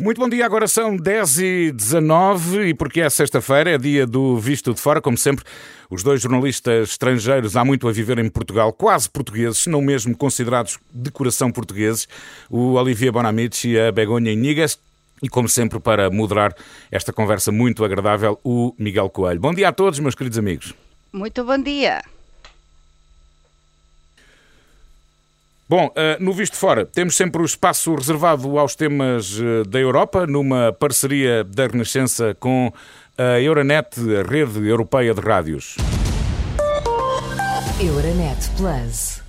Muito bom dia, agora são 10 e 19 e porque é sexta-feira, é dia do Visto de Fora, como sempre, os dois jornalistas estrangeiros há muito a viver em Portugal, quase portugueses, não mesmo considerados de coração portugueses, o Olivier Bonamici e a Begonha Inigas, e como sempre, para moderar esta conversa muito agradável, o Miguel Coelho. Bom dia a todos, meus queridos amigos. Muito bom dia. Bom, uh, no Visto Fora, temos sempre o espaço reservado aos temas uh, da Europa, numa parceria da Renascença com a Euronet, a rede europeia de rádios. Euronet Plus.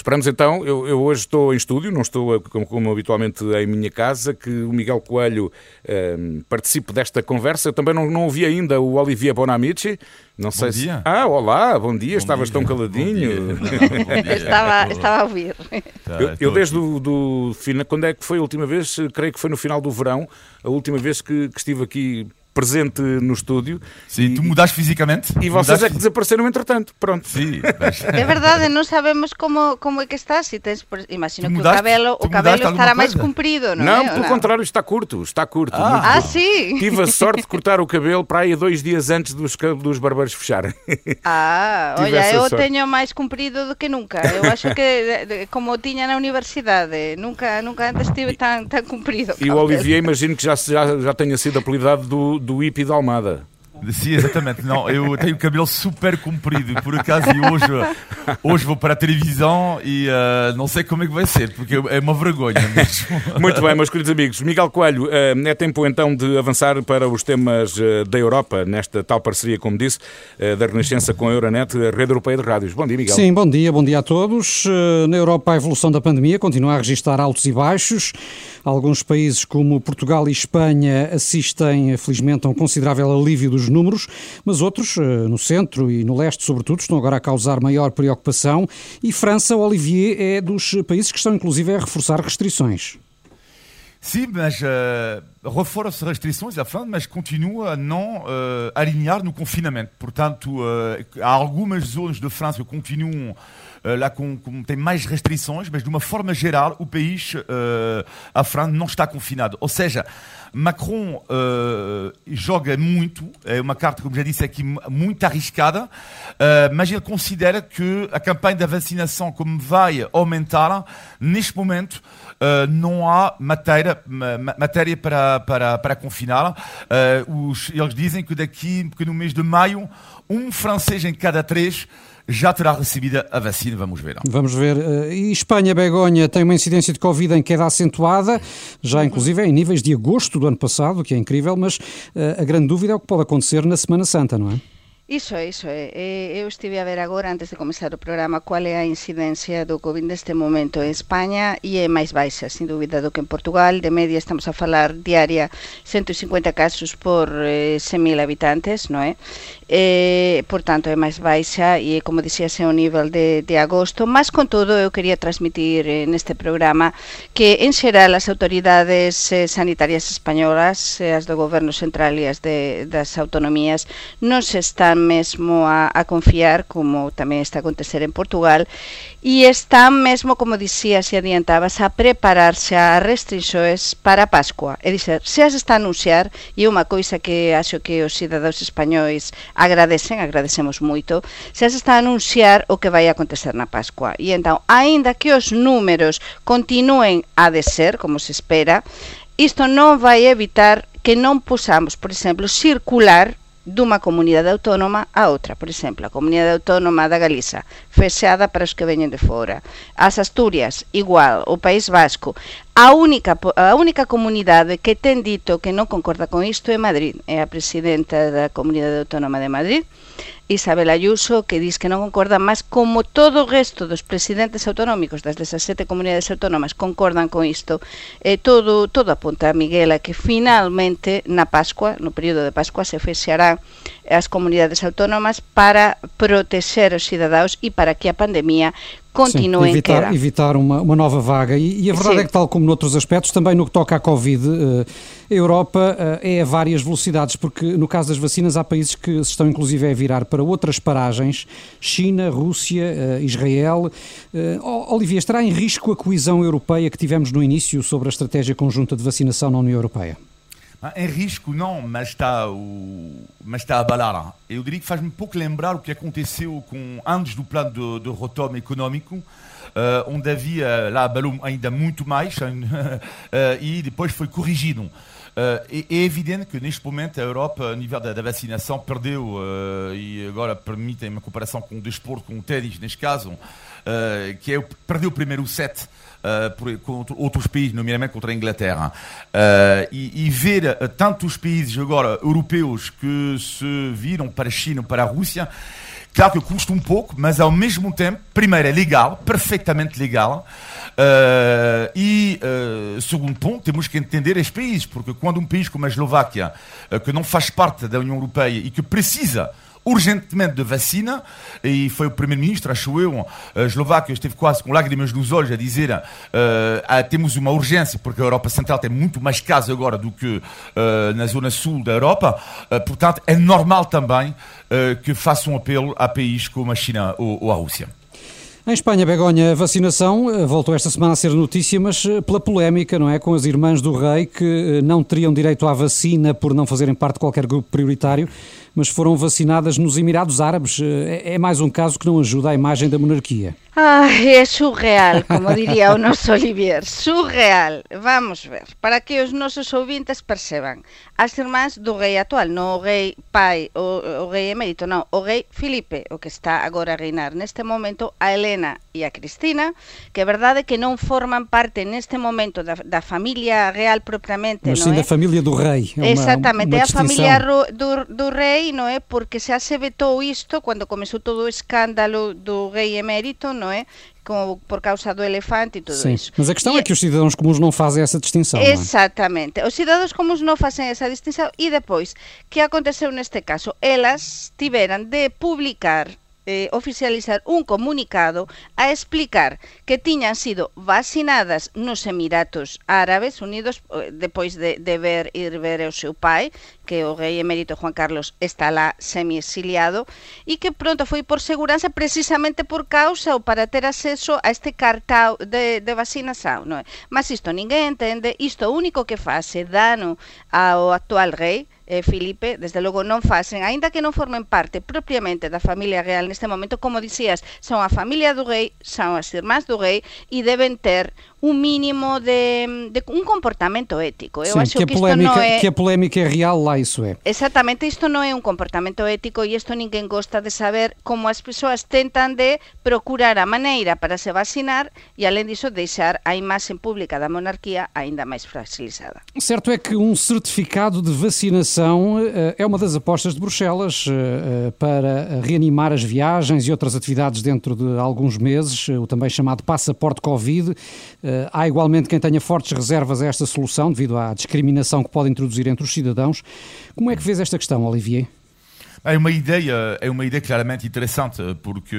Esperamos então, eu, eu, hoje estou em estúdio, não estou como, como, habitualmente em minha casa, que o Miguel Coelho eh, participe desta conversa. Eu também não, não ouvi ainda o Olivier Bonamici. Não sei bom dia. Se... Ah, olá, bom dia, bom estavas dia. tão caladinho. Bom dia. Não, bom dia. estava, estava a ouvir. Tá, eu, eu desde o do, do, quando é que foi a última vez? Creio que foi no final do verão, a última vez que, que estive aqui presente no estúdio. Sim, e, tu mudaste fisicamente. E vocês mudaste... é que desapareceram entretanto. Pronto. Sim, mas... É verdade, não sabemos como, como é que estás. Se tens, imagino tu que mudaste, o cabelo, o cabelo estará mais comprido, não, não é? Não, pelo contrário, está curto. Está curto. Ah, ah sim. Tive a sorte de cortar o cabelo para aí dois dias antes dos, dos barbeiros fecharem. Ah, olha, eu sorte. tenho mais comprido do que nunca. Eu acho que, como tinha na universidade, nunca, nunca antes tive tão, tão comprido. E o Olivier, imagino que já, já, já tenha sido apelidado do do hippie da Almada. Sim, exatamente. Não, eu tenho o cabelo super comprido, por acaso, e hoje, hoje vou para a televisão e uh, não sei como é que vai ser, porque é uma vergonha mesmo. Muito bem, meus queridos amigos. Miguel Coelho, uh, é tempo então de avançar para os temas uh, da Europa, nesta tal parceria, como disse, da Renascença com a Euronet, a Rede Europeia de Rádios. Bom dia, Miguel. Sim, bom dia, bom dia a todos. Na Europa, a evolução da pandemia continua a registrar altos e baixos. Alguns países, como Portugal e Espanha, assistem, felizmente, a um considerável alívio dos números, mas outros, eh, no centro e no leste, sobretudo, estão agora a causar maior preocupação. E França, Olivier, é dos países que estão, inclusive, a reforçar restrições. Sim, mas uh, reforça restrições à França, mas continua a não uh, alinhar no confinamento. Portanto, uh, há algumas zonas de França que continuam lá com, com, tem mais restrições, mas de uma forma geral, o país, a França, não está confinado. Ou seja, Macron joga muito, é uma carta, como já disse aqui, muito arriscada, mas ele considera que a campanha da vacinação, como vai aumentar, neste momento, uh, não há matéria, matéria para, para, para confinar. Uh, os, eles dizem que daqui, que no mês de maio, um francês em cada três já terá recebido a vacina, vamos ver. Vamos ver. Eh, e Espanha, Begonha, tem uma incidência de Covid em queda acentuada, já inclusive em níveis de agosto do ano passado, que é incrível, mas a grande dúvida é o que pode acontecer na Semana Santa, não é? Iso é, iso é. Eu estive a ver agora, antes de comenzar o programa, qual é a incidencia do COVID neste momento en España e é máis baixa, sin dúbida, do que en Portugal. De media estamos a falar diaria 150 casos por eh, 100.000 habitantes, non é? eh, portanto é máis baixa e como dixíase o nivel de, de agosto. Mas con todo eu quería transmitir eh, neste programa que en xeral as autoridades eh, sanitarias españolas eh, as do goberno central e as de, das autonomías non se están mesmo a, a confiar como tamén está a acontecer en Portugal e están mesmo, como dicía, se adiantabas, a prepararse a restrições para a Pascua. É dizer, se as está a anunciar, e é unha coisa que acho que os cidadãos españois agradecen, agradecemos moito, se as está a anunciar o que vai acontecer na Pascua. E entón, aínda que os números continúen a descer, como se espera, isto non vai evitar que non posamos, por exemplo, circular dunha comunidade autónoma a outra. Por exemplo, a comunidade autónoma da Galiza, fechada para os que veñen de fora. As Asturias, igual. O País Vasco. A única, a única comunidade que ten dito que non concorda con isto é Madrid, é a presidenta da Comunidade Autónoma de Madrid, Isabel Ayuso, que diz que non concorda, mas como todo o resto dos presidentes autonómicos das 17 comunidades autónomas concordan con isto, eh, todo, todo apunta a Miguela que finalmente na Pascua, no período de Pascua, se fexará as comunidades autónomas para protexer os cidadáns e para que a pandemia continuem Sim, evitar, evitar uma, uma nova vaga. E, e a verdade Sim. é que, tal como noutros aspectos, também no que toca à Covid, eh, a Europa eh, é a várias velocidades, porque no caso das vacinas há países que se estão inclusive a virar para outras paragens, China, Rússia, eh, Israel. Olivia, estará em risco a coesão europeia que tivemos no início sobre a estratégia conjunta de vacinação na União Europeia? Em risco, não, mas está, o... mas está a abalar. Eu diria que faz-me pouco lembrar o que aconteceu com antes do plano de, de retorno econômico, eh, onde havia, lá abalou ainda muito mais, eh, e depois foi corrigido. Eh, é, é evidente que neste momento a Europa, a nível da, da vacinação, perdeu, eh, e agora permitem uma comparação com o desporto, com o ténis, neste caso, eh, que é, o- perdeu o primeiro set uh, por, contra outros países, nomeadamente contra a Inglaterra. Uh, e, e ver uh, tantos países agora europeus que se viram para a China, para a Rússia, claro que custa um pouco, mas ao mesmo tempo, primeiro é legal, perfeitamente legal. Uh, e uh, segundo ponto, temos que entender os países, porque quando um país como a Eslováquia, uh, que não faz parte da União Europeia e que precisa urgentemente de vacina, e foi o primeiro-ministro, acho eu, Eslováquia esteve quase com lágrimas nos olhos a dizer ah, temos uma urgência, porque a Europa Central tem muito mais casos agora do que eh, na zona sul da Europa, Eh, portanto é normal também eh, que façam um apelo a países como a China ou, ou a Rússia. Em Espanha, Begonha, a vacinação voltou esta semana a ser notícia, mas pela polémica, não é? Com as irmãs do rei que não teriam direito à vacina por não fazerem parte de qualquer grupo prioritário, mas foram vacinadas nos Emirados Árabes. Eh, É é mais um caso que não ajuda a imagem da monarquia. Ai, é surreal, como diría o noso Olivier, surreal. Vamos ver, para que os nosos ouvintes perceban. As irmás do rei actual, non o rei pai, o, o rei emérito, non, o rei Filipe, o que está agora a reinar neste momento, a Helena e a Cristina, que é verdade que non forman parte neste momento da, da familia real propriamente, Mas non sim é? da família do rei. É Exactamente, é a distinção. familia do, do rei, non é? Porque xa se vetou isto cando comezou todo o escándalo do rei emérito, non é? Como por causa do elefante e tudo Sim, iso. mas a questão E- é que os cidadãos comuns não fazem essa distinção. não é? Os cidadãos comuns non facen esa distinción e depois, que aconteceu neste caso? Elas tiveran de publicar eh, oficializar un comunicado a explicar que tiñan sido vacinadas nos Emiratos Árabes Unidos eh, depois de, de ver ir ver o seu pai que o rei emérito Juan Carlos está lá semi-exiliado e que pronto foi por segurança precisamente por causa ou para ter acceso a este cartao de, de vacinação, non é? Mas isto ninguén entende, isto único que fase dano ao actual rei, eh, Filipe, desde logo non facen, aínda que non formen parte propiamente da familia real neste momento, como dicías, son a familia do rei, son as irmás do rei e deben ter un mínimo de, de un comportamento ético. Eu Sim, acho que, a que polémica, non é... que a polémica é real, lá isso é. Exactamente, isto non é un comportamento ético e isto ninguén gosta de saber como as persoas tentan de procurar a maneira para se vacinar e alén diso deixar a imaxen pública da monarquía aínda máis fragilizada. Certo é que um certificado de vacinação eh, é uma das apostas de Bruxelas eh, eh, para reanimar as viagens e outras atividades dentro de alguns meses, o também chamado passaporte Covid. Eh, Há igualmente quem tenha fortes reservas a esta solução devido à discriminação que pode introduzir entre os cidadãos. Como é que vês esta questão, Olivier? É uma ideia, é uma ideia claramente interessante, porque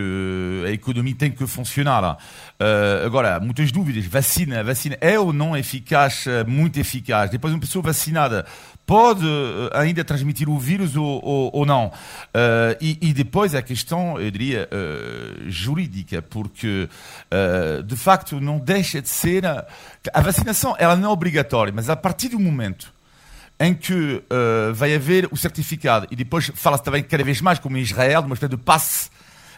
a economia tem que funcionar. Uh, agora, muitas dúvidas. Vacina, vacina é ou não eficaz, muito eficaz. Depois, uma pessoa vacinada pode uh, ainda transmitir o vírus ou, ou, ou não. Uh, e, e, depois a questão, eu diria, uh, jurídica, porque de facto não deixa de ser. A, a vacinação ela não é obrigatória, mas a partir do momento em que uh, vai haver o certificado e depois fala-se também cada vez mais, como em Israel, de uma espécie de passe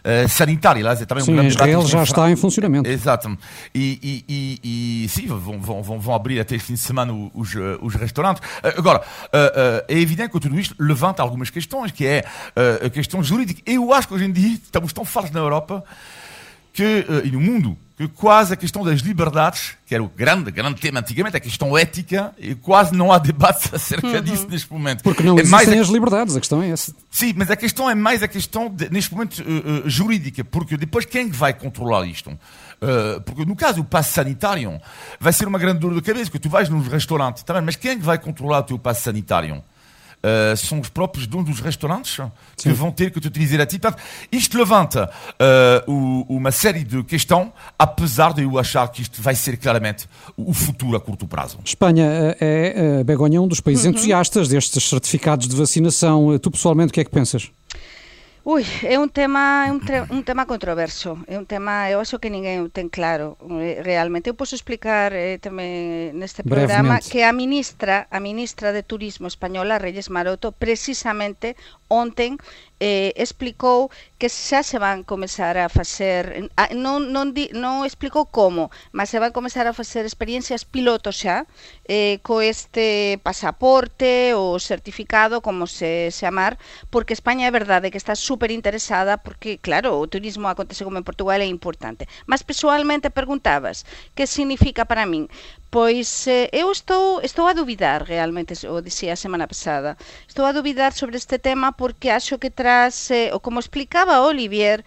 uh, sanitário. Lá, é também sim, um grande Israel já está em funcionamento. Exato. E, e, e, e sim, vão, vão, vão, vão, abrir até este fim de semana os, os restaurantes. Uh, agora, é evidente que tudo isto levanta algumas questões, que é a questão jurídica. Eu acho que hoje em dia estamos tão fartos na Europa que, e no mundo que quase a questão das liberdades, que era o grande, grande tema antigamente, a questão ética, e quase não há debate acerca uhum. disso neste momento. Porque não é existem a... as liberdades, a questão é essa. Sim, mas a questão é mais a questão, de, neste momento, uh, uh, jurídica, porque depois quem vai controlar isto? Uh, porque no caso do passe sanitário, vai ser uma grande dor de cabeça, que tu vais nos restaurantes, também, mas quem vai controlar o teu passe sanitário? Uh, são os próprios donos dos restaurantes que vão ter que utilizar a ti. Portanto, isto levanta uh, uma série de questões, apesar de eu achar que isto vai ser claramente o futuro a curto prazo. Espanha é, é Begonha, um dos países uhum. entusiastas destes certificados de vacinação. Tu, pessoalmente, o que é que pensas? Ui, é un tema é un, tre, un tema controverso, é un tema eu acho que ninguén ten claro eh, realmente. Eu posso explicar eh, tamén eh, neste programa Brevemente. que a ministra, a ministra de Turismo española Reyes Maroto precisamente onten eh, explicou que xa se van comezar a facer, non, non, di, non explicou como, mas se van comezar a facer experiencias piloto xa eh, co este pasaporte ou certificado, como se chamar, porque España é verdade que está super interesada porque, claro, o turismo acontece como en Portugal é importante. Mas pessoalmente preguntabas, que significa para min? Pois eh, eu estou, estou a dubidar realmente, o dixía a semana pasada, estou a dubidar sobre este tema porque acho que tras, eh, o como explicaba Olivier,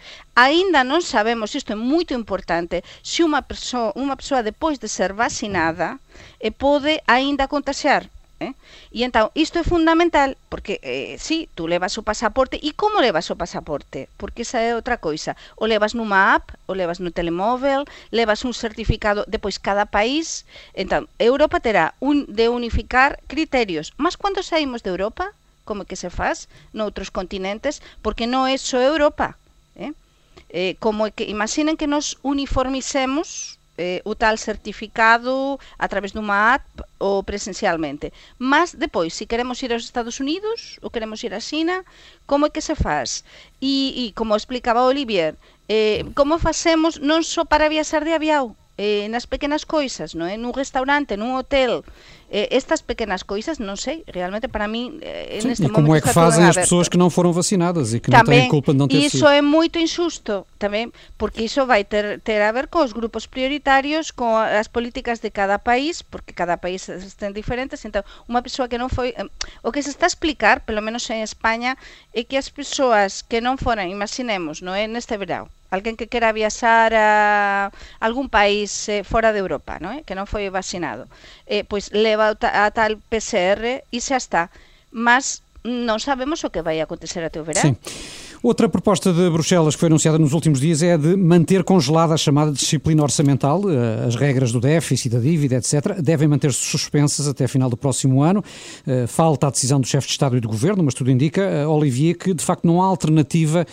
aínda non sabemos, isto é moito importante, se unha persoa, unha persoa depois de ser vacinada eh, pode aínda contaxar Eh? E entón, isto é fundamental porque, eh, sí, tú levas o pasaporte e como levas o pasaporte? Porque esa é outra coisa o levas nunha app, o levas no telemóvel levas un certificado, depois cada país entón, Europa terá un de unificar criterios mas cando saímos de Europa como que se faz noutros continentes porque non é só Europa eh? Eh, como que imaginen que nos uniformicemos eh, o tal certificado a través dunha app ou presencialmente. Mas depois, se queremos ir aos Estados Unidos ou queremos ir a China, como é que se faz? E, e como explicaba Olivier, eh, como facemos non só para viaxar de avião, eh, nas pequenas coisas, non é? nun restaurante, nun hotel, eh, estas pequenas coisas, non sei, realmente para mim eh, Sim, neste e como é que fazem as pessoas que não foram vacinadas e que também, não têm culpa de não ter sido. é muito injusto também, porque isso vai ter, ter a ver com os grupos prioritários, com as políticas de cada país, porque cada país estão diferentes, então uma pessoa que não foi, eh, o que se está a explicar, pelo menos em Espanha, é que as pessoas que não foram, imaginemos, não é neste verão, alguén que quera viaxar a algún país eh, de Europa, non é? que non foi vacinado, eh, pois leva a tal PCR e xa está. Mas non sabemos o que vai acontecer até o verão. Sim. Outra proposta de Bruxelas que foi anunciada nos últimos dias é a de manter congelada a chamada disciplina orçamental. Eh, as regras do déficit, da dívida, etc., devem manter-se suspensas até a final do próximo ano. Eh, falta a decisão do chefe de Estado e do Governo, mas tudo indica, eh, Olivier, que de facto não há alternativa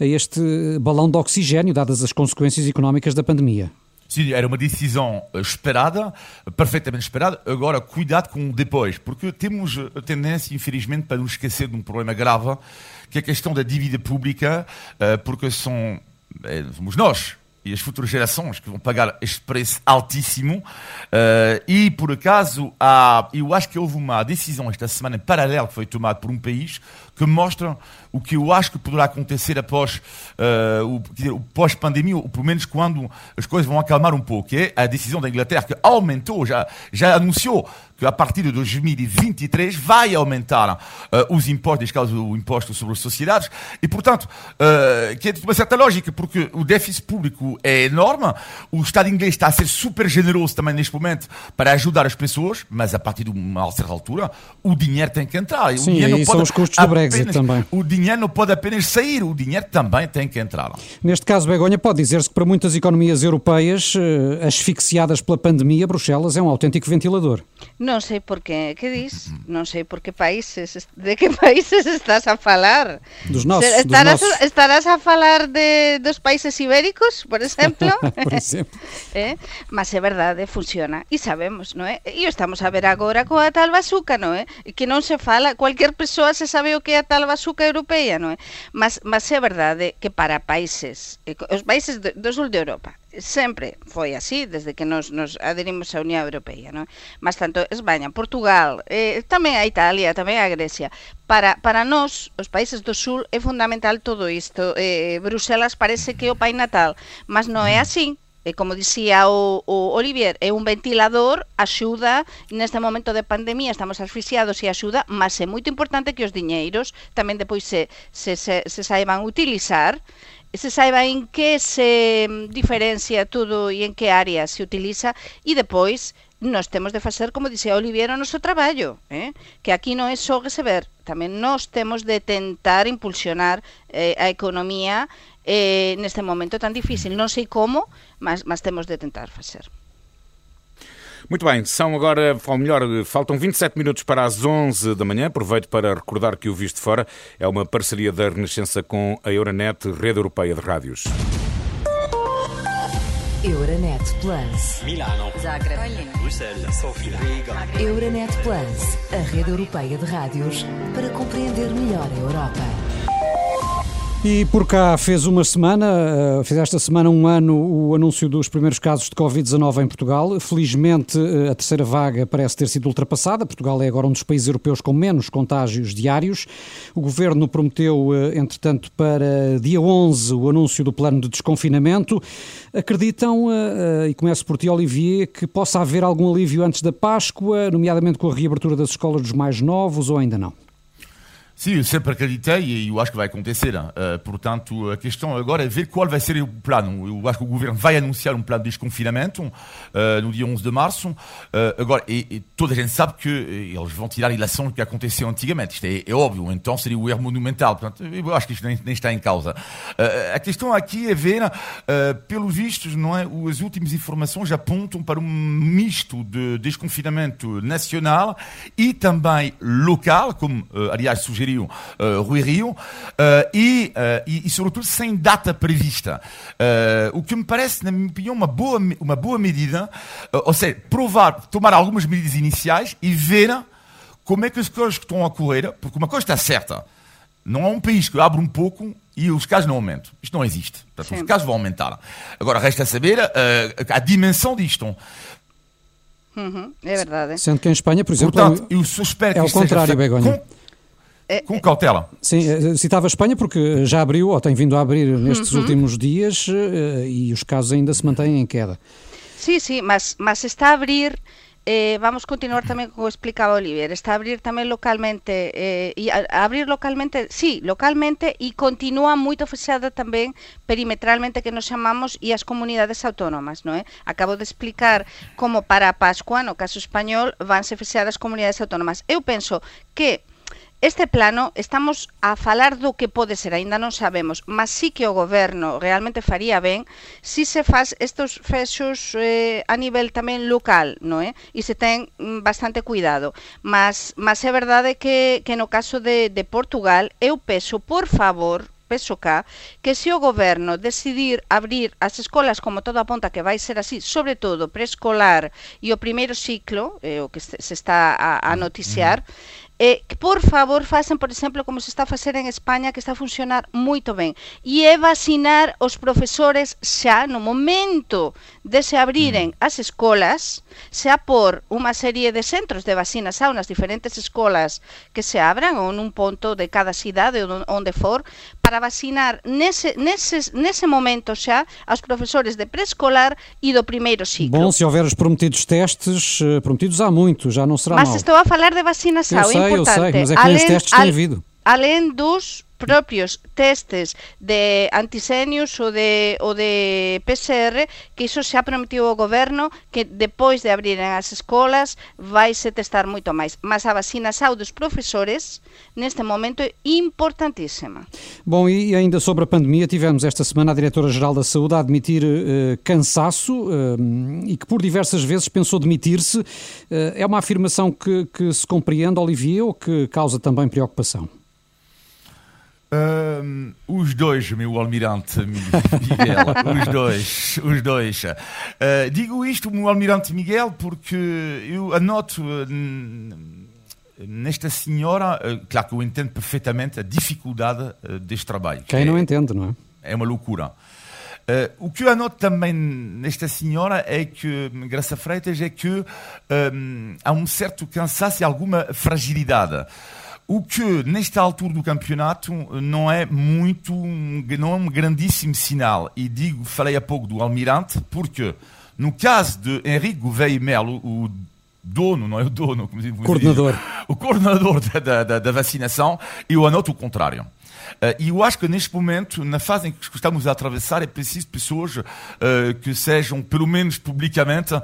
a este balão de oxigênio, dadas as consequências económicas da pandemia. Sim, era uma decisão esperada, perfeitamente esperada. Agora, cuidado com o depois, porque temos a tendência, infelizmente, para nos esquecer de um problema grave, que é a questão da dívida pública, eh, porque são, somos nós, e as futuras gerações que vão pagar este preço altíssimo. Uh, e por acaso, há, eu acho que houve uma decisão esta semana paralela que foi tomada por um país que mostra o que eu acho que poderá acontecer após uh, o, o pós-pandemia, ou pelo menos quando as coisas vão acalmar um pouco, que é a decisão da Inglaterra que aumentou, já, já anunciou que a partir de 2023 vai aumentar uh, os impostos, neste caso o imposto sobre as sociedades, e portanto, uh, que é de uma certa lógica, porque o déficit público é enorme, o Estado inglês está a ser super generoso também neste momento para ajudar as pessoas, mas a partir de uma certa altura o dinheiro tem que entrar. Sim, e são os custos do Brexit também. O dinheiro não pode apenas sair, o dinheiro também tem que entrar. Neste caso, Begonha, pode dizer-se que para muitas economias europeias uh, asfixiadas pela pandemia, Bruxelas é um autêntico ventilador. Non sei por que, que dis? Non sei por que países, de que países estás a falar? Dos nosos, estarás, dos nosos. estarás a falar de dos países ibéricos, por exemplo? por exemplo. eh? Mas é verdade, funciona. E sabemos, non é? E estamos a ver agora coa tal bazuca, non é? Que non se fala, cualquier persoa se sabe o que é a tal bazuca europea, non é? Mas, mas é verdade que para países, eh, os países do sul de Europa, sempre foi así desde que nos, nos aderimos á Unión Europea, non? Mas tanto España, Portugal, eh, tamén a Italia, tamén a Grecia. Para, para nós, os países do sul, é fundamental todo isto. Eh, Bruselas parece que é o pai natal, mas non é así e como dicía o, o Olivier, é un ventilador, axuda, neste momento de pandemia estamos asfixiados e axuda, mas é moito importante que os diñeiros tamén depois se, se, se, se saiban utilizar, se saiba en que se mm, diferencia todo e en que área se utiliza e depois nos temos de facer, como dixía Olivier, o noso traballo, eh? que aquí non é só receber, ver, tamén nos temos de tentar impulsionar eh, a economía eh, neste momento tan difícil. Non sei como, mas, mas temos de tentar facer. Muito bem, são agora, ou melhor, faltam 27 minutos para as 11 da manhã. Aproveito para recordar que o Visto Fora é uma parceria da Renascença com a Euronet, Rede Europeia de Rádios. Euronet Plus. Milano. Zagreb. Bruxelas. Sofia. Riga. Euronet Plus, a rede europeia de rádios para compreender melhor a Europa. E por cá fez uma semana, eh, fez esta semana um ano o anúncio dos primeiros casos de Covid-19 em Portugal. Felizmente eh, a terceira vaga parece ter sido ultrapassada. Portugal é agora um dos países europeus com menos contágios diários. O governo prometeu, eh, entretanto, para dia 11 o anúncio do plano de desconfinamento. Acreditam, e começo por ti, Olivier, que possa haver algum alívio antes da Páscoa, nomeadamente com a reabertura das escolas dos mais novos ou ainda não? Sim, sempre acreditei e eu acho que vai acontecer. Uh, portanto, a questão agora é ver qual vai ser o plano. Eu acho que o governo vai anunciar um plano de desconfinamento uh, no dia 11 de março. Uh, agora, e, e, toda a gente sabe que eles vão tirar a ilação que aconteceu antigamente. Isto é, é, óbvio. Então seria o erro monumental. Portanto, eu acho que isto nem, nem está em causa. a questão aqui é ver, pelos vistos, não é? As últimas informações apontam para um misto de desconfinamento nacional e também local, como, aliás, sugeriu sugeriu uh, Rui Rio, uh, e, uh, e, e, sobretudo, sem data prevista. o que me parece, na minha opinião, uma boa, uma boa medida, ou seja, provar, tomar algumas medidas iniciais e ver como é que as coisas estão a correr, porque uma coisa está certa, não há um país que abre um pouco e os casos não aumentam. Isto não existe. Portanto, os casos vão aumentar. Agora, resta saber a dimensão disto. Uhum, é verdade. Sendo que em Espanha, por exemplo, Portanto, eu suspeito é o contrário, Begonha. Com é, com cautela. Sim, eh, citava a Espanha porque já abriu, ou tem vindo a abrir nestes uhum. últimos dias eh, e os casos ainda se mantêm em queda. Sim, sim, mas, mas está a abrir eh, vamos continuar tamén como explicaba Olivier, está a abrir tamén localmente eh, e a, a abrir localmente, sí, localmente e continúa moito fechada tamén perimetralmente que nos chamamos e as comunidades autónomas, non é? Acabo de explicar como para a Pascua, no caso español, vanse fechar as comunidades autónomas. Eu penso que Este plano estamos a falar do que pode ser, aínda non sabemos, mas sí que o goberno realmente faría ben si se faz estes fechos eh, a nivel tamén local, non é? E se ten mm, bastante cuidado. Mas, mas é verdade que, que no caso de, de Portugal, eu peso, por favor, peso cá, que se o goberno decidir abrir as escolas como todo aponta que vai ser así, sobre todo preescolar e o primeiro ciclo, eh, o que se está a, a noticiar, mm eh, que por favor facen, por exemplo, como se está a facer en España, que está a funcionar moito ben, e é vacinar os profesores xa no momento de se abriren mm. as escolas, xa por unha serie de centros de vacinas nas diferentes escolas que se abran ou nun ponto de cada cidade onde for, para vacinar nese, nese, nese momento xa aos profesores de preescolar e do primeiro ciclo. Bom, se houver os prometidos testes, eh, prometidos há muito, já não será Mas mal. estou a falar de vacinação, sei, eu sei, mas é que além, testes têm havido. Além dos propios testes de antisénios ou de, ou de PCR, que iso xa prometiu o goberno que depois de abrirem as escolas vai se testar moito máis. Mas a vacinação dos professores neste momento é importantíssima. Bom, e ainda sobre a pandemia, tivemos esta semana a Diretora-Geral da Saúde a admitir uh, cansaço uh, e que por diversas vezes pensou demitir-se. Uh, é uma afirmação que, que se compreende, Olivier, ou que causa também preocupação? Um, os dois, meu almirante Miguel, os dois, os dois. Uh, digo isto, meu almirante Miguel, porque eu anoto uh, nesta senhora, uh, claro que eu entendo perfeitamente a dificuldade deste trabalho. Quem não é, entende, não é? É uma loucura. o que eu anoto também nesta senhora é que, Graça Freitas, é que um, há um certo cansaço e alguma fragilidade. O que, nesta altura do campeonato, não é muito, não é um grandíssimo sinal. E digo, falei há pouco do Almirante, porque no caso de Henrique Gouveia Melo, o dono, não é o dono, como coordenador. o coordenador da, da, da vacinação eu anoto o contrário. Uh, e eu acho que neste momento, na fase em que estamos a atravessar, é preciso pessoas uh, que sejam, pelo menos publicamente,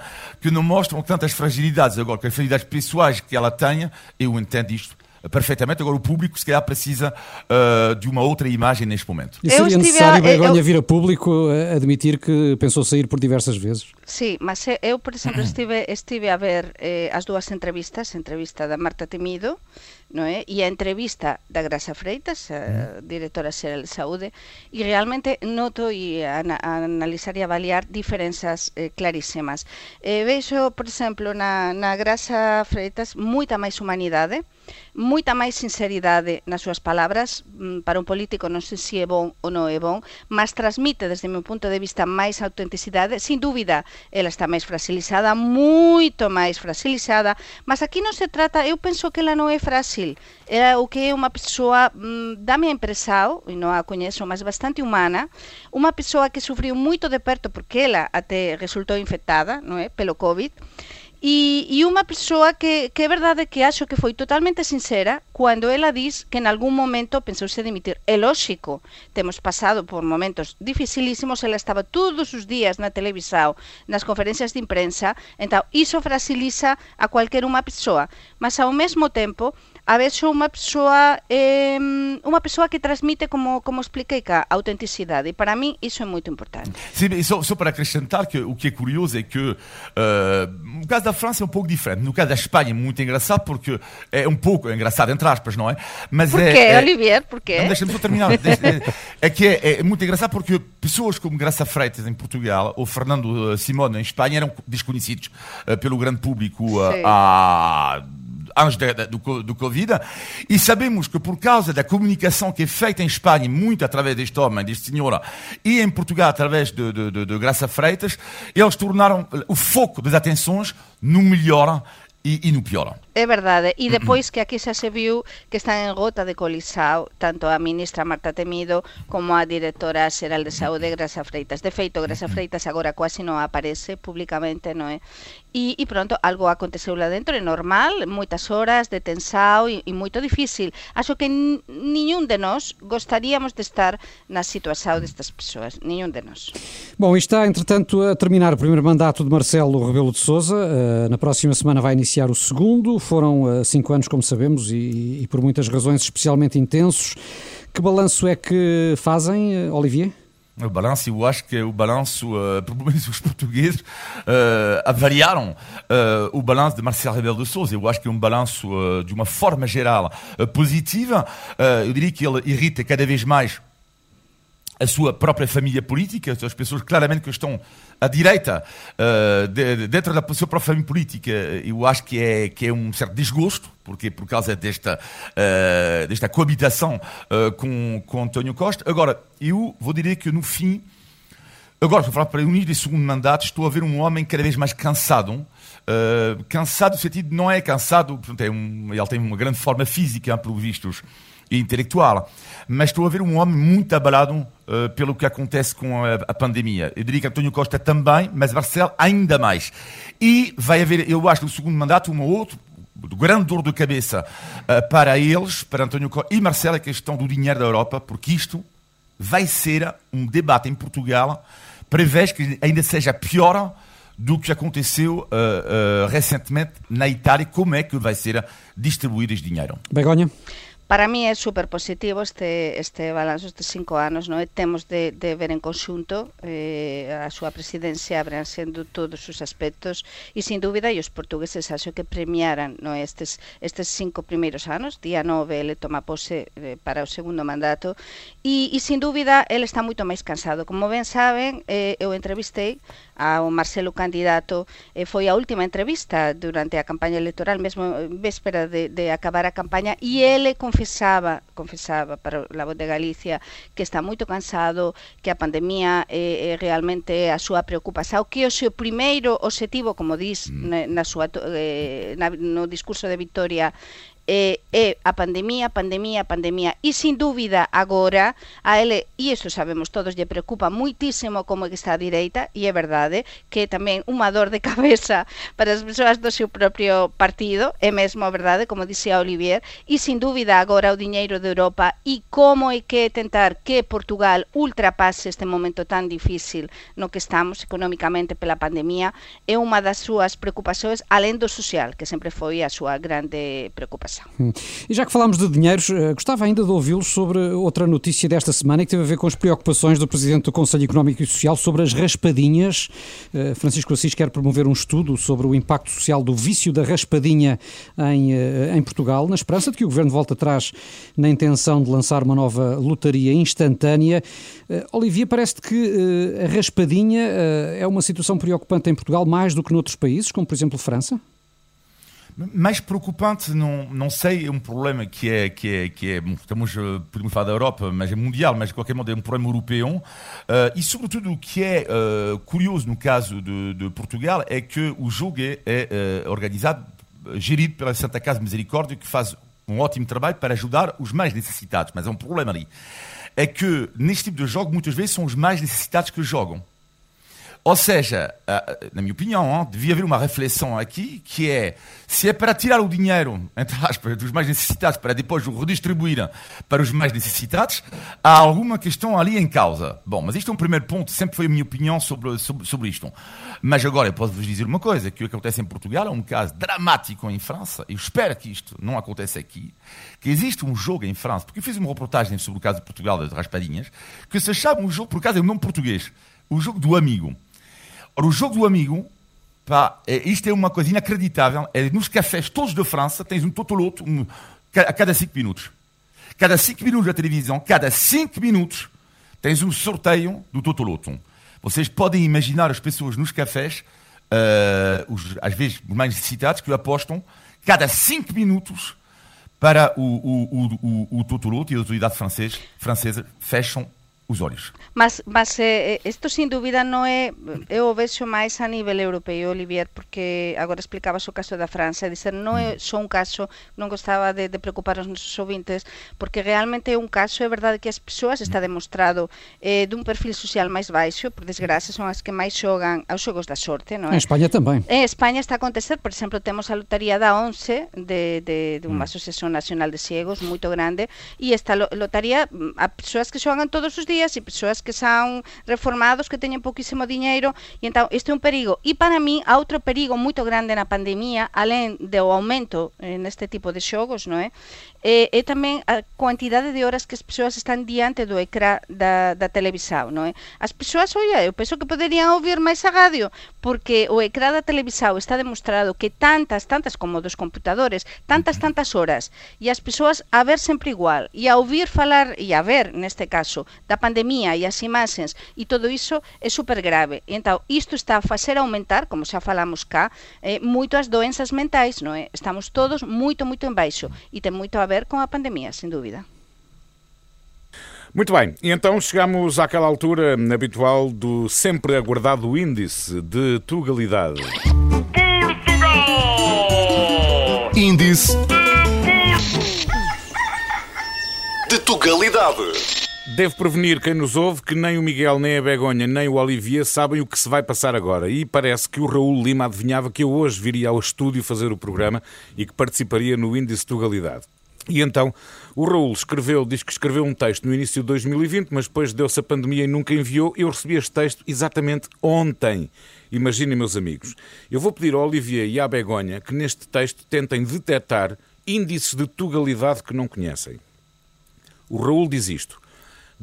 que não mostram tantas fragilidades. Agora, que as fragilidades pessoais que ela tenha, eu entendo isto perfeitamente. Agora, o público, se calhar, precisa uh, de uma outra imagem neste momento. E seria necessário, Begonha, eu... vir a público a admitir que pensou sair por diversas vezes? Sí, mas eu, por exemplo, estive, estive a ver eh, as dúas entrevistas, a entrevista da Marta Temido, non é? E a entrevista da Grasa Freitas, a directora xeral de saúde, e realmente noto e a, a analizar e avaliar diferenzas eh, clarísimas. Eh, veixo, por exemplo, na, na Grasa Freitas moita máis humanidade, moita máis sinceridade nas súas palabras, mm, para un político non sei se é bon ou non é bon, mas transmite desde meu punto de vista máis autenticidade, sin dúbida, ela está máis frasilizada, moito máis frasilizada, mas aquí non se trata, eu penso que ela non é frágil, Era o que é unha persoa, mm, dame a impresao, e non a coñezo, mas bastante humana, unha persoa que sufriu moito de perto, porque ela até resultou infectada, non é, pelo COVID, E, e unha persoa que, que é verdade que acho que foi totalmente sincera cando ela diz que en algún momento pensouse dimitir. É lógico, temos pasado por momentos dificilísimos, ela estaba todos os días na televisão, nas conferencias de imprensa, então iso fragiliza a cualquier unha persoa. Mas ao mesmo tempo, a veces unha persoa eh, unha persoa que transmite como como expliquei cá, autenticidade e para mim isso é muito importante. Sim, só, só para acrescentar que o que é curioso é que uh, no caso da França é um pouco diferente, no caso da Espanha é muito engraçado porque é um pouco é engraçado entre aspas, não é? Mas Porquê, é, é, Olivier? Porquê? Deixa-me só terminar. é que é, é, muito engraçado porque pessoas como Graça Freitas em Portugal ou Fernando Simone em Espanha eram desconhecidos uh, pelo grande público uh, há antes do, do Covid, e sabemos que por causa da comunicação que é feita em Espanha, muito através deste homem, deste senhora, e em Portugal através de, de, de, de Graça Freitas, eles tornaram o foco das atenções no melhor e, e no pior. É verdade, e depois que aquí xa se viu que están en gota de colisao tanto a ministra Marta Temido como a directora xeral de saúde Grasa Freitas. De feito, Grasa Freitas agora quase non aparece públicamente, non é? E, e pronto, algo aconteceu lá dentro, é normal, moitas horas de tensao e, e moito difícil. Acho que niñún de nós gostaríamos de estar na situación destas persoas, niñún de nós. Bom, está, entretanto, a terminar o primeiro mandato de Marcelo Rebelo de Sousa. Uh, na próxima semana vai iniciar o segundo foram uh, cinco anos, como sabemos, e, e, por muitas razões especialmente intensos. Que balanço é que fazem, uh, Olivier? O balanço, eu acho que o balanço, uh, pelo menos os portugueses, uh, avaliaram uh, o balanço de Marcelo Rebelo de Sousa. Eu acho que é um balanço, de uma forma geral, positiva. eu diria que ele irrita cada vez mais a sua própria família política, as pessoas claramente que estão à direita, uh, de, dentro da sua própria família política, eu acho que é, que é um certo desgosto, porque por causa desta, uh, desta coabitação uh, com, com António Costa. Agora, eu vou dizer que no fim, agora estou a falar para unir esse segundo mandato, estou a ver um homem cada vez mais cansado, cansado no sentido, não é cansado, portanto, é um, ele tem uma grande forma física, pelo vistos, e intelectual, mas estou a ver um homem muito abalado uh, pelo que acontece com a, a, pandemia. Eu diria que António Costa também, mas Marcelo ainda mais. E vai haver, eu acho, no segundo mandato, um outro grande dor de cabeça uh, para eles, para António Costa e Marcelo, a questão do dinheiro da Europa, porque isto vai ser um debate em Portugal, prevê que ainda seja pior do que aconteceu uh, uh, recentemente na Itália, como é que vai ser distribuído este dinheiro. Begonha? Para mí é super positivo este, este balanço estes cinco anos, non é? Temos de, de ver en conxunto eh, a súa presidencia abrangendo todos os aspectos e, sin dúbida, e os portugueses acho que premiaran non? Estes, estes cinco primeiros anos, día 9 ele toma pose eh, para o segundo mandato e, e sin dúbida, ele está moito máis cansado. Como ben saben, eh, eu entrevistei ao Marcelo candidato eh, foi a última entrevista durante a campaña electoral, mesmo véspera de, de acabar a campaña, e ele confesaba, confesaba para a voz de Galicia que está moito cansado, que a pandemia eh, eh, é, é realmente a súa preocupación, que o seu primeiro objetivo, como dis mm. na, na súa, eh, na, no discurso de Victoria, é, é a pandemia, pandemia, pandemia. E sin dúbida agora a ele, e isto sabemos todos, lle preocupa muitísimo como que está a direita e é verdade que é tamén unha dor de cabeza para as persoas do seu propio partido é mesmo verdade, como dixía Olivier. E sin dúbida agora o diñeiro de Europa e como é que tentar que Portugal ultrapase este momento tan difícil no que estamos económicamente pela pandemia é unha das súas preocupacións alén do social, que sempre foi a súa grande preocupación. E já que falámos de dinheiros, eh, gostava ainda de ouvi-lo sobre outra notícia desta semana que teve a ver com as preocupações do Presidente do Conselho Económico e Social sobre as raspadinhas. Eh, Francisco Assis quer promover um estudo sobre o impacto social do vício da raspadinha em, eh, em Portugal, na esperança de que o Governo volte atrás na intenção de lançar uma nova lotaria instantânea. Olivia, parece que a raspadinha é uma situação preocupante em Portugal mais do que noutros países, como por exemplo França? Mais preocupante, não, não sei, é um problema que é, que é, que é estamos, podemos falar da Europa, mas é mundial, mas de qualquer modo é um problema europeu. Uh, e sobretudo o que é uh, curioso no caso de, de, Portugal é que o jogo é, é uh, organizado, gerido pela Santa Casa de Misericórdia, que faz um ótimo trabalho para ajudar os mais necessitados. Mas há um problema ali. É que neste tipo de jogo, muitas vezes são os mais necessitados que jogam. Ou seja, na minha opinião, devia haver uma reflexão aqui que é se é para tirar o dinheiro, entre aspas, dos mais necessitados para depois o redistribuir para os mais necessitados, há alguma questão ali em causa. Bom, mas isto é um primeiro ponto, sempre foi a minha opinião sobre, sobre, sobre isto. Mas agora eu posso vos dizer uma coisa, que o que acontece em Portugal é um caso dramático em França, eu espero que isto não aconteça aqui, que existe um jogo em França, porque eu fiz uma reportagem sobre o caso de Portugal, das raspadinhas, que se chama um jogo, por acaso é um nome português, o jogo do amigo. Ora, o jogo do amigo, pá, é, isto é uma coisa inacreditável. É, nos cafés todos da França tens um totoloto um, a cada 5 minutos. Cada 5 minutos da televisão, cada 5 minutos, tens um sorteio do totoloto. Vocês podem imaginar as pessoas nos cafés, uh, os, às vezes mais necessitados, que apostam cada 5 minutos para o, o, o, o, o Totoloto e a autoridade francesa, francesa fecham os. Mas, mas eh, eh isto sin dúbida non é eu o vexo máis a nivel europeo, Olivier, porque agora explicabas o caso da França, e dizer non é só un caso, non gostaba de, de preocupar os nosos ouvintes, porque realmente é un caso, é verdade que as persoas está demostrado eh, dun perfil social máis baixo, por desgraza son as que máis xogan aos xogos da sorte, non é? En España tamén. En España está a acontecer, por exemplo, temos a lotaría da 11 de, de, de unha mm. asociación nacional de ciegos moito grande, e esta lotaría mm, a persoas que xogan todos os días e persoas que son reformados que teñen pouquísimo diñeiro e entón isto é un perigo e para mí há outro perigo moito grande na pandemia alén do aumento eh, neste tipo de xogos non é? E, e tamén a quantidade de horas que as persoas están diante do ecrã da, da televisão, non é? As persoas, oia, eu penso que poderían ouvir máis a radio, porque o ecrã da televisão está demostrado que tantas, tantas como dos computadores, tantas, tantas horas, e as persoas a ver sempre igual, e a ouvir falar, e a ver, neste caso, da pandemia e as imaxes, e todo iso é super grave. E, entón, isto está a facer aumentar, como xa falamos cá, eh, moito as doenzas mentais, non é? Estamos todos moito, moito en baixo, e ten moito a ver com a pandemia, sem dúvida. Muito bem, e então chegamos àquela altura habitual do sempre aguardado índice de tugalidade. Portugal! Índice de tugalidade. Devo prevenir quem nos ouve que nem o Miguel, nem a Begonha, nem o Olivier sabem o que se vai passar agora. E parece que o Raul Lima adivinhava que eu hoje viria ao estúdio fazer o programa e que participaria no Índice de Tugalidade. E então o Raul escreveu, diz que escreveu um texto no início de 2020, mas depois deu-se a pandemia e nunca enviou. Eu recebi este texto exatamente ontem. Imaginem, meus amigos. Eu vou pedir ao Olivier e à Begonha que neste texto tentem detectar índices de tugalidade que não conhecem. O Raul diz isto.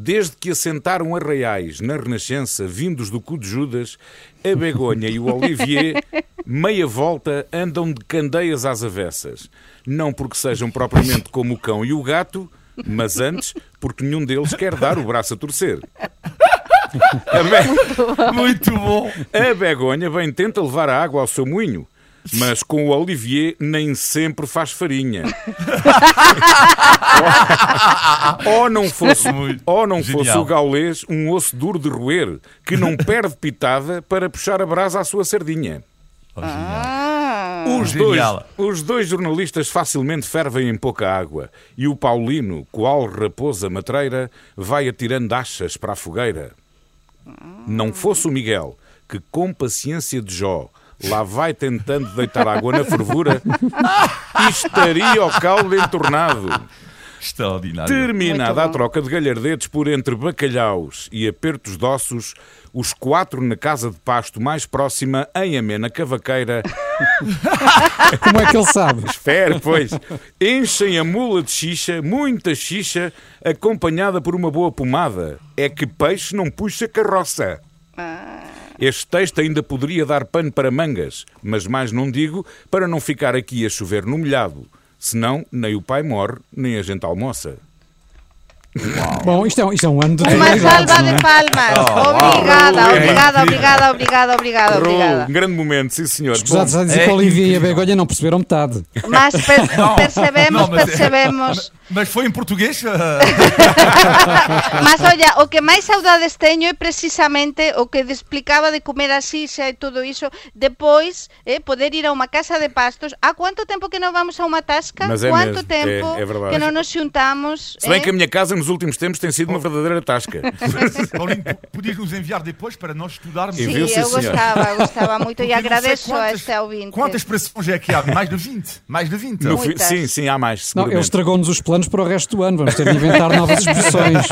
Desde que assentaram arraiais na Renascença, vindos do cu de Judas, a Begonha e o Olivier, meia volta, andam de candeias às avessas. Não porque sejam propriamente como o cão e o gato, mas antes porque nenhum deles quer dar o braço a torcer. A Be... Muito bom! A Begonha bem tenta levar a água ao seu moinho mas com o Olivier nem sempre faz farinha. ou, não fosse, ou não fosse o gaulês um osso duro de roer, que não perde pitada para puxar a brasa à sua sardinha. Ah. Os dois, Genial. os dois jornalistas facilmente fervem em pouca água e o Paulino, qual raposa matreira, vai atirando achas para a fogueira. Não fosse o Miguel, que com paciência de Jó lá vai tentando deitar água na fervura, estaria o caldo entornado. Extraordinário. Terminada a troca de galhardetes por entre bacalhaus e apertos de ossos, os quatro na casa de pasto mais próxima, em amena cavaqueira, Como é que ele sabe? Espera, pois. Enchem a mula de xixa, muita xixa, acompanhada por uma boa pomada. É que peixe não puxa carroça. Este texto ainda poderia dar pano para mangas, mas mais não digo para não ficar aqui a chover no molhado. Senão, nem o pai morre, nem a gente almoça. Bom, isto é, um- isto é um ano de Uma salva não é? de palmas. Oh, obrigada, é obrigada, obrigada, obrigada, obrigada, Raul, obrigada. um grande momento, sim senhor. Escusados a dizer É que a Olivia e a. Begonha não perceberam metade. Mas per- Não, percebemos, não, mas- percebemos. Mas foi em português? Mas olha, o que máis saudades teño é precisamente o que explicaba de comer a xixa e todo iso. Depois, eh, poder ir a unha casa de pastos. Há quanto tempo que non vamos a unha tasca? Mas é quanto mesmo, tempo é- é verdade. que non nos xuntamos? Se bem eh? que a minha casa nos últimos tempos tem sido uma verdadeira tasca. Paulinho, podias nos enviar depois para nós estudarmos? Sim, viu, sim, eu gostava, gostava muito e agradeço a este ouvinte. Quantas expressões é que há? Mais de 20. Mais de 20. No sim, sim, há mais. Não, ele estragou-nos os planos para o resto do ano. Vamos ter de inventar novas expressões.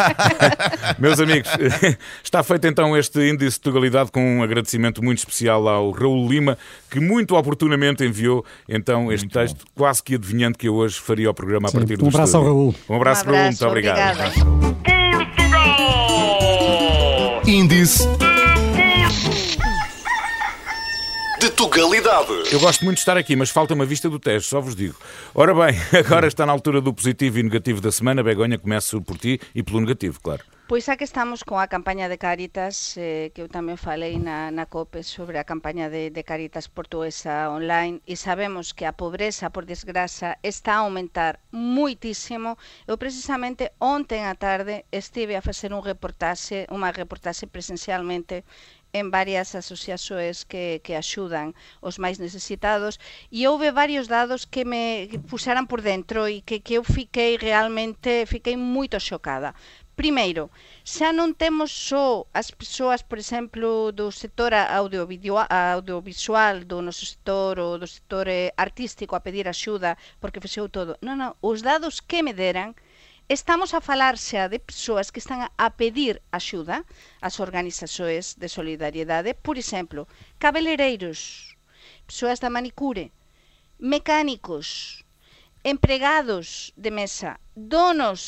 Meus amigos, está feito então este índice de tugalidade com um agradecimento muito especial ao Raul Lima, que muito oportunamente enviou então este Muito texto, quase que adivinhando que eu hoje faria o programa Sim, a partir do um abraço ao. Raul. Um abraço, Um Raul, abraço, muito obrigado. Obrigada. Índice de Tugalidade. Eu gosto muito de estar aqui, mas falta uma vista do teste, só vos digo. Ora bem, agora está na altura do positivo e negativo da semana. Begonha, começo por ti e pelo negativo, claro. Pois xa que estamos con a campaña de Caritas, eh, que eu tamén falei na, na COPE sobre a campaña de, de Caritas portuguesa online, e sabemos que a pobreza, por desgraza, está a aumentar muitísimo. Eu precisamente onten á tarde estive a facer un reportaxe, unha reportaxe presencialmente en varias asociaxoes que, que axudan os máis necesitados e houve varios dados que me puxaran por dentro e que, que eu fiquei realmente, fiquei moito xocada Primeiro, xa non temos só as persoas, por exemplo, do sector audiovisual, do noso sector ou do sector eh, artístico a pedir axuda porque fixeu todo. Non, non, os dados que me deran Estamos a falar xa de persoas que están a pedir axuda ás organizaxoes de solidariedade, por exemplo, cabeleireiros, persoas da manicure, mecánicos, empregados de mesa, donos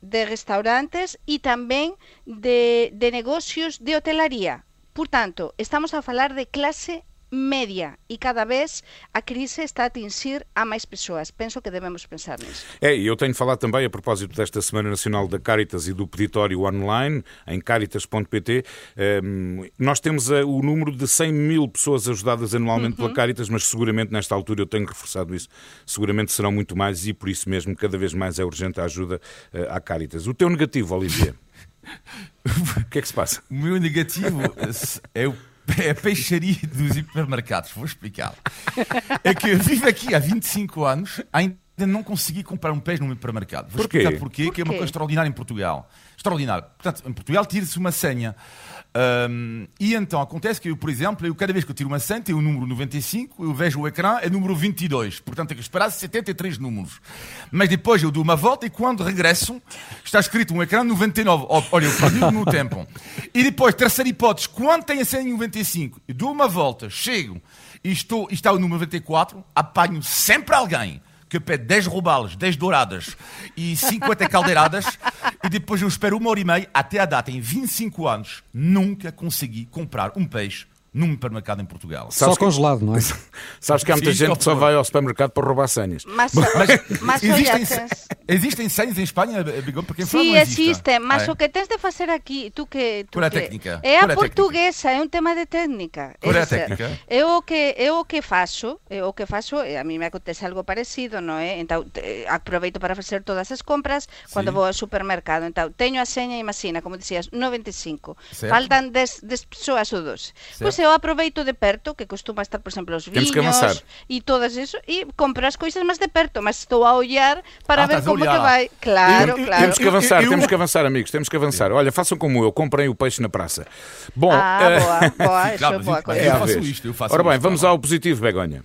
de restaurantes e tamén de, de negocios de hotelaría. Por tanto, estamos a falar de clase media e cada vez a crise está a atingir a máis persoas. Penso que debemos pensar nisso. É, e eu tenho falado também a propósito desta Semana Nacional da Caritas e do peditório online, em caritas.pt. Ehm, nós temos eh, o número de 100 mil pessoas ajudadas anualmente pela Caritas, mas seguramente nesta altura eu tenho reforçado isso. Seguramente serão muito mais e por isso mesmo cada vez mais é urgente a ajuda eh, à Caritas. O teu negativo, Olivier? o que é que se passa? O meu negativo é, o, é a peixaria dos hipermercados. Vou explicar. É que eu vivo aqui há 25 anos, ainda não consegui comprar um peixe num hipermercado. Vou Porquê? explicar porquê, que é uma Porquê? coisa extraordinária em Portugal. Extraordinário. Portanto, em Portugal tira-se uma senha. Ahm, e então acontece que eu, por exemplo, eu, cada vez que eu tiro uma senha, tem o número 95, eu vejo o ecrã, é número 22. Portanto, tenho que esperar 73 números. Mas depois eu dou uma volta e quando regresso, está escrito um ecrã 99. Ó, Olha, eu perdi o meu tempo. E depois, terceira hipótese, quando tem a senha 95, eu dou uma volta, chego e, estou, e está o número 94, apanho sempre alguém que pede 10 robalos, 10 douradas e 50 caldeiradas e depois eu espero uma hora e meia até a data, em 25 anos, nunca consegui comprar um peixe num hipermercado em Portugal. Só Sabes que- congelado, não é? Sabes que há muita Sim, gente que só vai ao supermercado para roubar senhas. Mas, Mas mas existem- tens, Existem senhas em Espanha, Bigode, porque em Sí, França não existe. existe, mas É. o que tens de facer aquí, tú que Qual é a que- técnica? É a Qual é a portuguesa, é un tema de técnica. Qual é a Esa- técnica? Eu o que eu o que faço, eu o que faço, e a mí me acontece algo parecido, non é? Então te- aproveito para facer todas as compras cando Sí. vou ao supermercado. Então teño a seña, imagina, como dicías, 95. Certo. Faltan 10, 10 persoas ou 12. Pois eu aproveito de perto, que costuma estar, por exemplo, os Temos que avançar. e todas eso, e compro as coisas máis de perto, mas estou a olhar para Ah, ver como te olhar. vai. Claro, Eu- eu- claro. Temos que Eu- avançar, eu- temos que avançar, amigos, temos que avançar. Olha, façam como eu, comprem o peixe na praça. Bom, Ah, eh, boa, boa, isso Claro, é boa eu- coisa. é faço isto, eu faço Ora bem, isto, vamos tá bom. ao positivo, Begonha.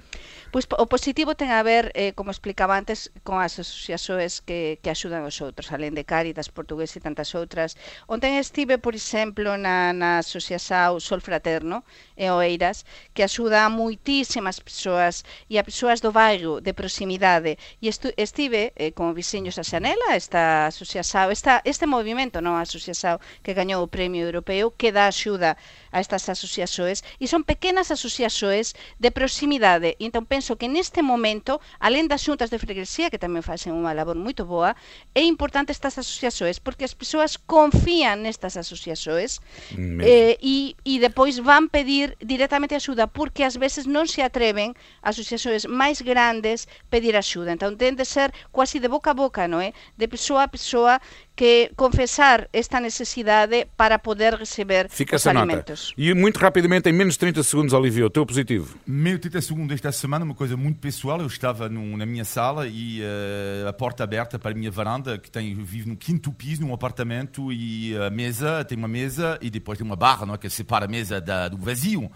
Pois o positivo ten a ver, eh, como explicaba antes, con as asociaxoes que, que axudan os outros, alén de Cáritas, Portugués e tantas outras. Ontem estive, por exemplo, na, na asociaxao Sol Fraterno e Oeiras, que axuda a moitísimas persoas e a persoas do bairro, de proximidade. E estu, estive eh, con Viseños a Xanela, esta asociaxao, esta, este movimento, non asociaxao, que gañou o Premio Europeo, que dá axuda a estas asociaxoes, e son pequenas asociaxoes de proximidade. E entón, penso que neste momento, alén das xuntas de freguesía, que tamén facen unha labor moito boa, é importante estas asociaxoes, porque as persoas confían nestas asociaxoes eh, e, e depois van pedir directamente axuda, porque ás veces non se atreven as asociaxoes máis grandes pedir axuda. Entón, ten de ser quasi de boca a boca, non é? De persoa a persoa que confesar esta necesidade para poder receber Fica os essa nota. alimentos. E muito rapidamente, em menos de 30 segundos, Olivia, o teu positivo. Meu 30 segundos esta semana, uma coisa muito pessoal. Eu estava num- na minha sala e eh, a porta aberta para a minha varanda, que tem, vivo no quinto piso, num apartamento, e a mesa, tem uma mesa e depois tem uma barra não é, que separa a mesa da, do vazio.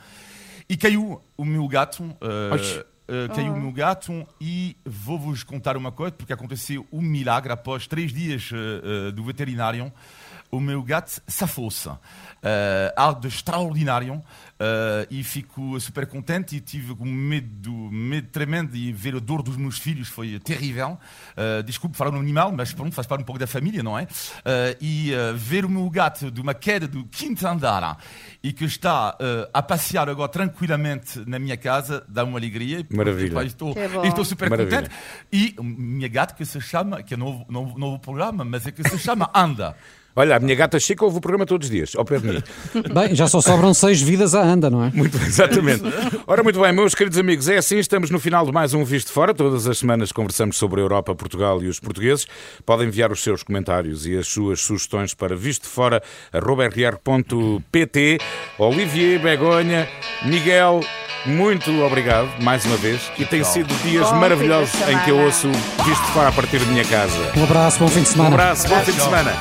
E caiu o meu gato. eh, Oxe. eh, caiu o meu gato e vou-vos contar uma coisa, porque aconteceu um milagre após três dias eh, do veterinário. O meu gato safou-se. Eh, algo extraordinário. eh, e fico super contente e tive um medo, medo tremendo de ver a dor dos meus filhos, foi terrível. Eh, desculpe falar no animal, mas pronto, faz parte um pouco da família, não é? Eh, e ver o meu gato de uma queda do quinto andar e que está a passear agora tranquilamente na minha casa dá uma alegria. Maravilha. Estou, estou super Maravilha. contente. E a minha gata que se chama, que é novo, novo, novo programa, mas é que se chama Anda. Olha, a minha gata Chica ouve o programa todos os dias, ao pé de mim. Bem, já só sobram seis vidas à anda, não é? Muito, exatamente. Ora, muito bem, meus queridos amigos, é assim, estamos no final de mais um Visto Fora. Todas as semanas conversamos sobre a Europa, Portugal e os portugueses. Podem enviar os seus comentários e as suas sugestões para vistofora.rr.pt. Olivier, Begonha, Miguel, muito obrigado mais uma vez. E tem sido dias Bom maravilhosos de em que eu ouço Visto Fora a partir da minha casa. Um abraço, bom fim de Um semana. abraço, bom fim de semana.